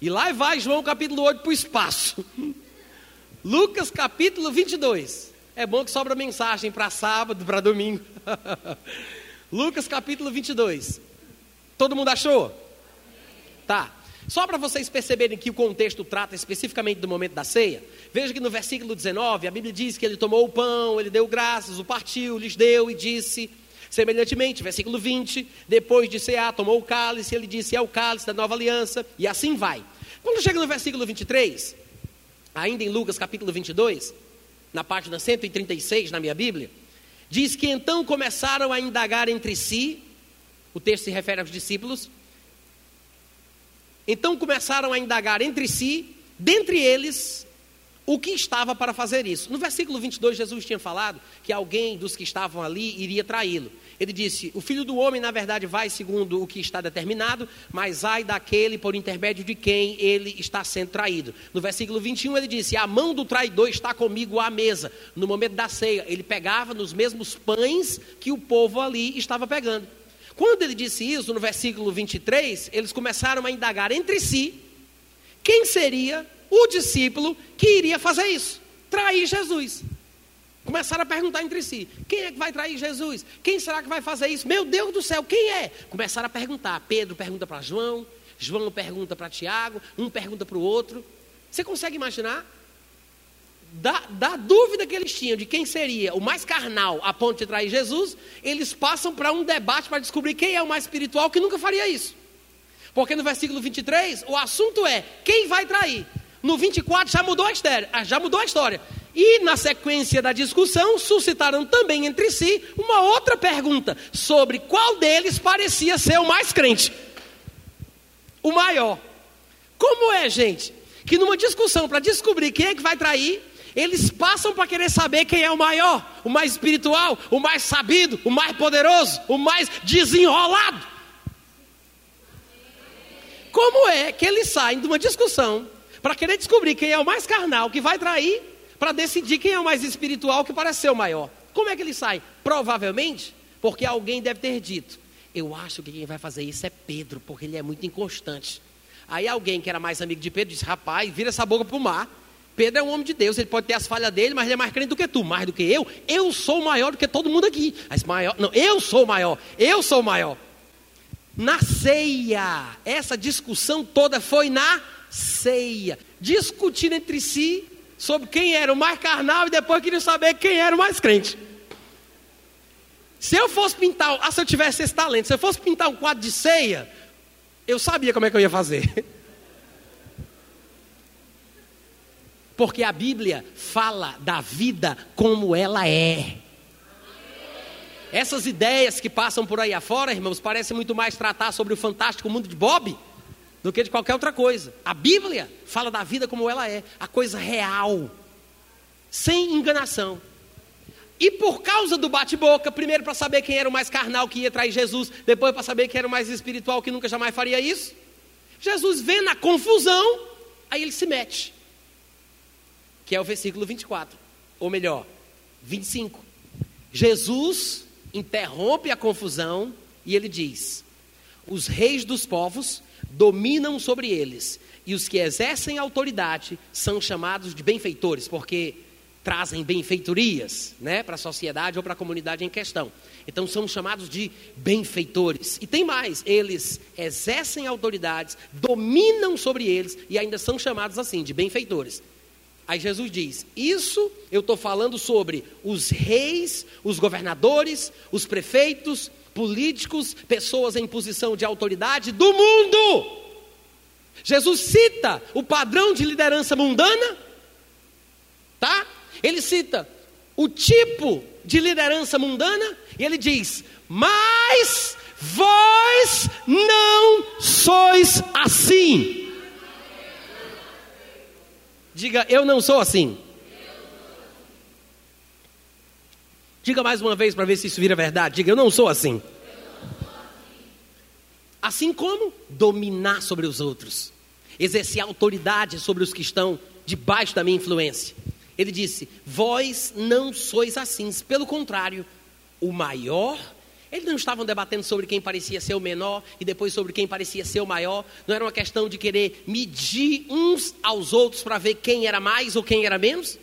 E lá vai João capítulo 8 para o espaço. Lucas capítulo 22. É bom que sobra mensagem para sábado, para domingo. Lucas capítulo 22. Todo mundo achou? Tá. Só para vocês perceberem que o contexto trata especificamente do momento da ceia, veja que no versículo 19 a Bíblia diz que ele tomou o pão, ele deu graças, o partiu, lhes deu e disse. Semelhantemente, versículo 20, depois de cear, tomou o cálice, ele disse: É o cálice da nova aliança, e assim vai. Quando chega no versículo 23, ainda em Lucas capítulo 22, na página 136 na minha Bíblia, diz que então começaram a indagar entre si, o texto se refere aos discípulos, então começaram a indagar entre si, dentre eles, o que estava para fazer isso. No versículo 22, Jesus tinha falado que alguém dos que estavam ali iria traí-lo. Ele disse: O filho do homem, na verdade, vai segundo o que está determinado, mas ai daquele por intermédio de quem ele está sendo traído. No versículo 21, ele disse: A mão do traidor está comigo à mesa. No momento da ceia, ele pegava nos mesmos pães que o povo ali estava pegando. Quando ele disse isso, no versículo 23, eles começaram a indagar entre si quem seria o discípulo que iria fazer isso trair Jesus. Começaram a perguntar entre si: quem é que vai trair Jesus? Quem será que vai fazer isso? Meu Deus do céu, quem é? Começaram a perguntar. Pedro pergunta para João, João pergunta para Tiago, um pergunta para o outro. Você consegue imaginar? da, da, dúvida que eles tinham de quem seria o mais carnal a ponto de trair Jesus, eles passam para um debate para descobrir quem é o mais espiritual que nunca faria isso. Porque no versículo 23, o assunto é quem vai trair. No 24 já mudou a história, já mudou a história. E na sequência da discussão, suscitaram também entre si uma outra pergunta sobre qual deles parecia ser o mais crente. O maior. Como é, gente, que numa discussão para descobrir quem é que vai trair, eles passam para querer saber quem é o maior, o mais espiritual, o mais sabido, o mais poderoso, o mais desenrolado. Como é que eles saem de uma discussão para querer descobrir quem é o mais carnal que vai trair, para decidir quem é o mais espiritual que parece ser o maior? Como é que eles saem? Provavelmente porque alguém deve ter dito: Eu acho que quem vai fazer isso é Pedro, porque ele é muito inconstante. Aí alguém que era mais amigo de Pedro disse: Rapaz, vira essa boca para o mar. Pedro é um homem de Deus, ele pode ter as falhas dele, mas ele é mais crente do que tu, mais do que eu. Eu sou maior do que todo mundo aqui. Mas maior, não, eu sou maior, eu sou maior. Na ceia, essa discussão toda foi na ceia, discutindo entre si sobre quem era o mais carnal e depois queriam saber quem era o mais crente. Se eu fosse pintar, ah, se eu tivesse esse talento, se eu fosse pintar um quadro de ceia, eu sabia como é que eu ia fazer. Porque a Bíblia fala da vida como ela é. Essas ideias que passam por aí afora, irmãos, parecem muito mais tratar sobre o fantástico mundo de Bob do que de qualquer outra coisa. A Bíblia fala da vida como ela é, a coisa real, sem enganação. E por causa do bate-boca, primeiro para saber quem era o mais carnal que ia trair Jesus, depois para saber quem era o mais espiritual que nunca jamais faria isso, Jesus vê na confusão, aí ele se mete que é o versículo 24, ou melhor, 25. Jesus interrompe a confusão e ele diz: Os reis dos povos dominam sobre eles, e os que exercem autoridade são chamados de benfeitores, porque trazem benfeitorias né, para a sociedade ou para a comunidade em questão. Então são chamados de benfeitores. E tem mais, eles exercem autoridades, dominam sobre eles e ainda são chamados assim, de benfeitores. Aí Jesus diz: Isso eu estou falando sobre os reis, os governadores, os prefeitos, políticos, pessoas em posição de autoridade do mundo. Jesus cita o padrão de liderança mundana, tá? Ele cita o tipo de liderança mundana e ele diz: Mas vós não sois assim. Diga, eu não sou assim. Diga mais uma vez para ver se isso vira verdade. Diga, eu não sou assim. Assim como dominar sobre os outros, exercer autoridade sobre os que estão debaixo da minha influência. Ele disse: Vós não sois assim, pelo contrário, o maior. Eles não estavam debatendo sobre quem parecia ser o menor e depois sobre quem parecia ser o maior. Não era uma questão de querer medir uns aos outros para ver quem era mais ou quem era menos.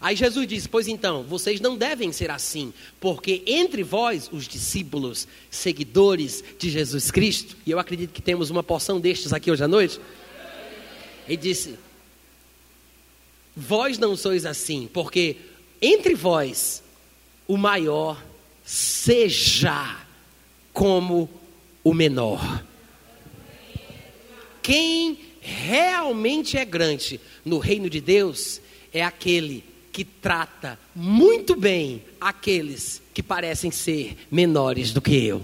Aí Jesus disse: Pois então, vocês não devem ser assim, porque entre vós, os discípulos, seguidores de Jesus Cristo, e eu acredito que temos uma porção destes aqui hoje à noite, ele disse: Vós não sois assim, porque entre vós o maior seja como o menor. Quem realmente é grande no reino de Deus é aquele que trata muito bem aqueles que parecem ser menores do que eu.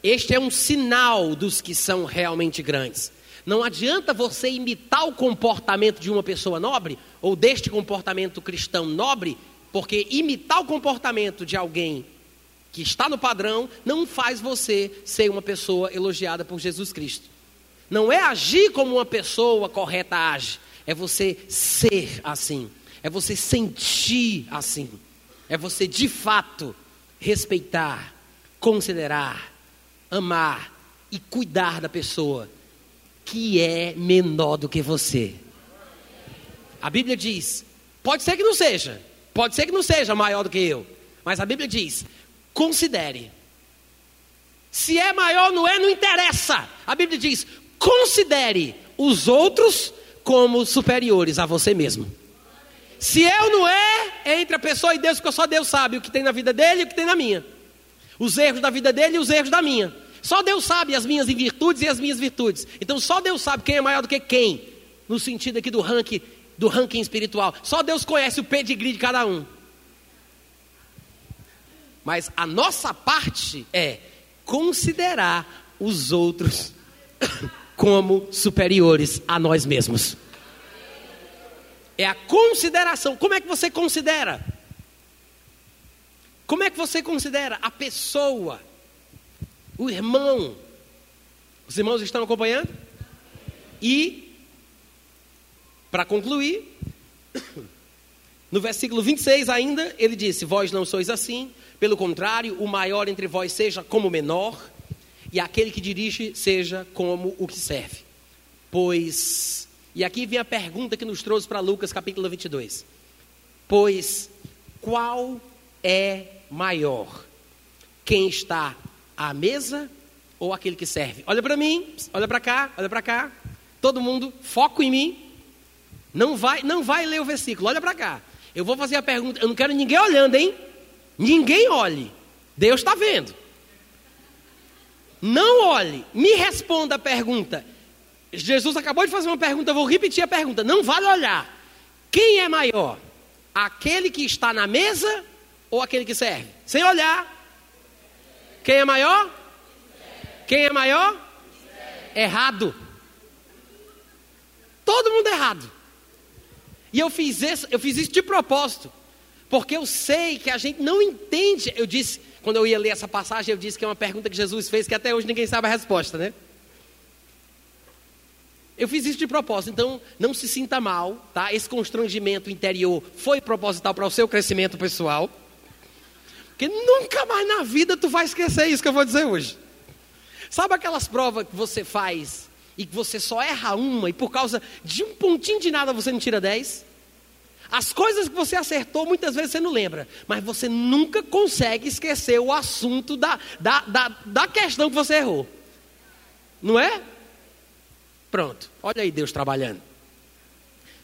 Este é um sinal dos que são realmente grandes. Não adianta você imitar o comportamento de uma pessoa nobre ou deste comportamento cristão nobre, porque imitar o comportamento de alguém que está no padrão não faz você ser uma pessoa elogiada por Jesus Cristo. Não é agir como uma pessoa correta age, é você ser assim, é você sentir assim, é você de fato respeitar, considerar, amar e cuidar da pessoa que é menor do que você. A Bíblia diz: pode ser que não seja, pode ser que não seja maior do que eu, mas a Bíblia diz: considere. Se é maior, não é, não interessa. A Bíblia diz: considere os outros como superiores a você mesmo. Se eu não é, é entre a pessoa e Deus, porque só Deus sabe o que tem na vida dele e o que tem na minha. Os erros da vida dele e os erros da minha. Só Deus sabe as minhas virtudes e as minhas virtudes. Então só Deus sabe quem é maior do que quem. No sentido aqui do ranking, do ranking espiritual. Só Deus conhece o pedigree de cada um. Mas a nossa parte é considerar os outros como superiores a nós mesmos. É a consideração. Como é que você considera? Como é que você considera a pessoa o irmão. Os irmãos estão acompanhando? E, para concluir, no versículo 26 ainda, ele disse: Vós não sois assim, pelo contrário, o maior entre vós seja como o menor, e aquele que dirige seja como o que serve. Pois, e aqui vem a pergunta que nos trouxe para Lucas capítulo 22. Pois, qual é maior? Quem está a mesa ou aquele que serve? Olha para mim, olha para cá, olha para cá. Todo mundo, foco em mim. Não vai, não vai ler o versículo, olha para cá. Eu vou fazer a pergunta, eu não quero ninguém olhando, hein? Ninguém olhe. Deus está vendo. Não olhe, me responda a pergunta. Jesus acabou de fazer uma pergunta, eu vou repetir a pergunta. Não vale olhar. Quem é maior? Aquele que está na mesa ou aquele que serve? Sem olhar. Quem é maior? Quem é maior? Errado. Todo mundo errado. E eu fiz isso, eu fiz isso de propósito. Porque eu sei que a gente não entende. Eu disse, quando eu ia ler essa passagem, eu disse que é uma pergunta que Jesus fez que até hoje ninguém sabe a resposta, né? Eu fiz isso de propósito, então não se sinta mal, tá? Esse constrangimento interior foi proposital para o seu crescimento pessoal. Porque nunca mais na vida tu vai esquecer isso que eu vou dizer hoje. Sabe aquelas provas que você faz e que você só erra uma e por causa de um pontinho de nada você não tira 10? As coisas que você acertou muitas vezes você não lembra, mas você nunca consegue esquecer o assunto da, da, da, da questão que você errou. Não é? Pronto, olha aí Deus trabalhando.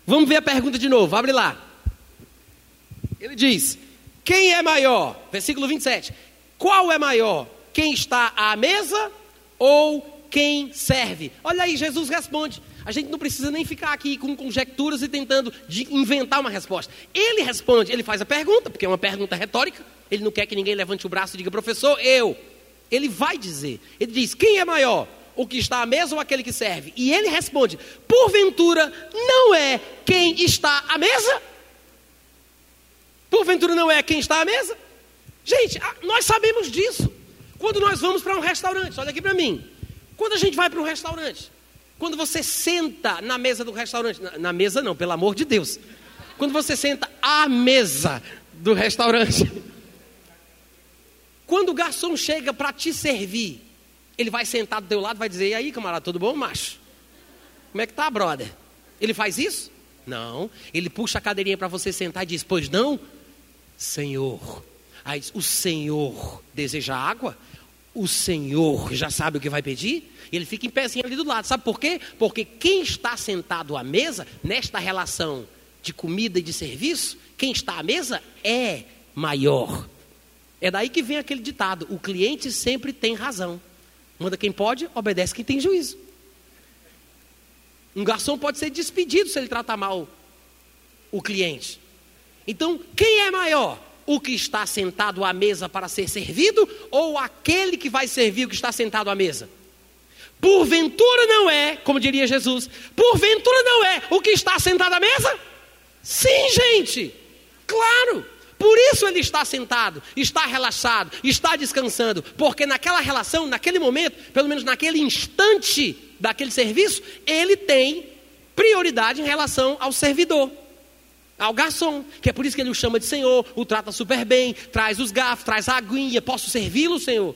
Vamos ver a pergunta de novo, abre lá. Ele diz: quem é maior? Versículo 27. Qual é maior? Quem está à mesa ou quem serve? Olha aí, Jesus responde. A gente não precisa nem ficar aqui com conjecturas e tentando inventar uma resposta. Ele responde, ele faz a pergunta, porque é uma pergunta retórica. Ele não quer que ninguém levante o braço e diga, professor, eu. Ele vai dizer. Ele diz: quem é maior? O que está à mesa ou aquele que serve? E ele responde: porventura não é quem está à mesa? Porventura não é quem está à mesa? Gente, nós sabemos disso. Quando nós vamos para um restaurante, olha aqui para mim. Quando a gente vai para um restaurante, quando você senta na mesa do restaurante, na, na, mesa não, pelo amor de Deus. Quando você senta à mesa do restaurante. Quando o garçom chega para te servir, ele vai sentar do teu lado e vai dizer: E aí, camarada, tudo bom, macho? Como é que tá, brother? Ele faz isso? Não. Ele puxa a cadeirinha para você sentar e diz: Pois não? Senhor. Aí o Senhor deseja água? O Senhor já sabe o que vai pedir? Ele fica em pezinho ali do lado. Sabe por quê? Porque quem está sentado à mesa, nesta relação de comida e de serviço, quem está à mesa é maior. É daí que vem aquele ditado: o cliente sempre tem razão. Manda quem pode, obedece quem tem juízo. Um garçom pode ser despedido se ele tratar mal o cliente. Então, quem é maior? O que está sentado à mesa para ser servido ou aquele que vai servir o que está sentado à mesa? Porventura não é, como diria Jesus, porventura não é o que está sentado à mesa? Sim, gente, claro. Por isso ele está sentado, está relaxado, está descansando, porque naquela relação, naquele momento, pelo menos naquele instante daquele serviço, ele tem prioridade em relação ao servidor, ao garçom, que é por isso que ele o chama de Senhor, o trata super bem, traz os garfos, traz a aguinha, posso servi-lo, Senhor?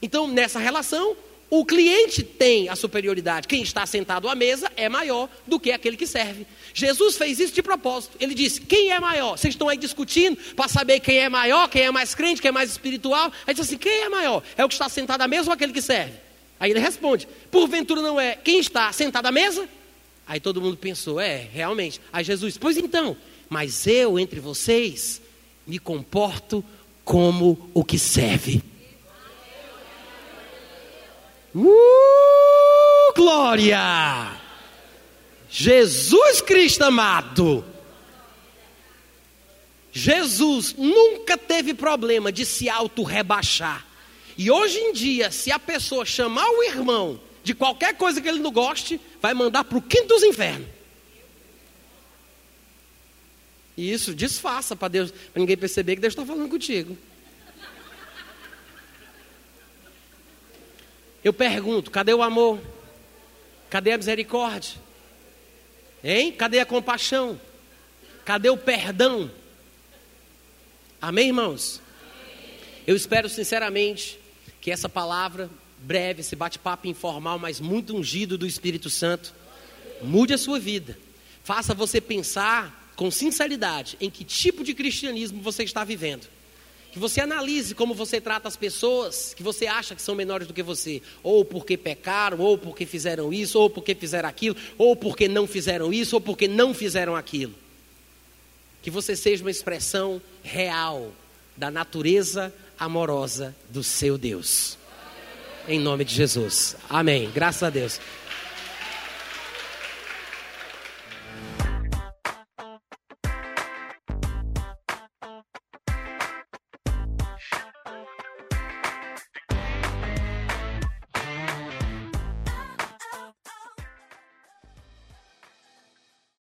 Então, nessa relação, o cliente tem a superioridade. Quem está sentado à mesa é maior do que aquele que serve. Jesus fez isso de propósito. Ele disse: Quem é maior? Vocês estão aí discutindo para saber quem é maior, quem é mais crente, quem é mais espiritual. Aí diz assim: Quem é maior? É o que está sentado à mesa ou aquele que serve? Aí ele responde: Porventura não é quem está sentado à mesa? Aí todo mundo pensou: É, realmente. Aí Jesus: Pois então, mas eu entre vocês me comporto como o que serve. Uh, glória! Jesus Cristo amado. Jesus nunca teve problema de se auto-rebaixar. E hoje em dia, se a pessoa chamar o irmão de qualquer coisa que ele não goste, vai mandar para o quinto dos infernos. E isso disfarça para Deus, para ninguém perceber que Deus está falando contigo. Eu pergunto: cadê o amor? Cadê a misericórdia? Hein? Cadê a compaixão? Cadê o perdão? Amém, irmãos? Eu espero sinceramente que essa palavra breve, esse bate-papo informal, mas muito ungido do Espírito Santo, mude a sua vida. Faça você pensar com sinceridade em que tipo de cristianismo você está vivendo. Que você analise como você trata as pessoas que você acha que são menores do que você, ou porque pecaram, ou porque fizeram isso, ou porque fizeram aquilo, ou porque não fizeram isso, ou porque não fizeram aquilo. Que você seja uma expressão real da natureza amorosa do seu Deus. Em nome de Jesus. Amém. Graças a Deus.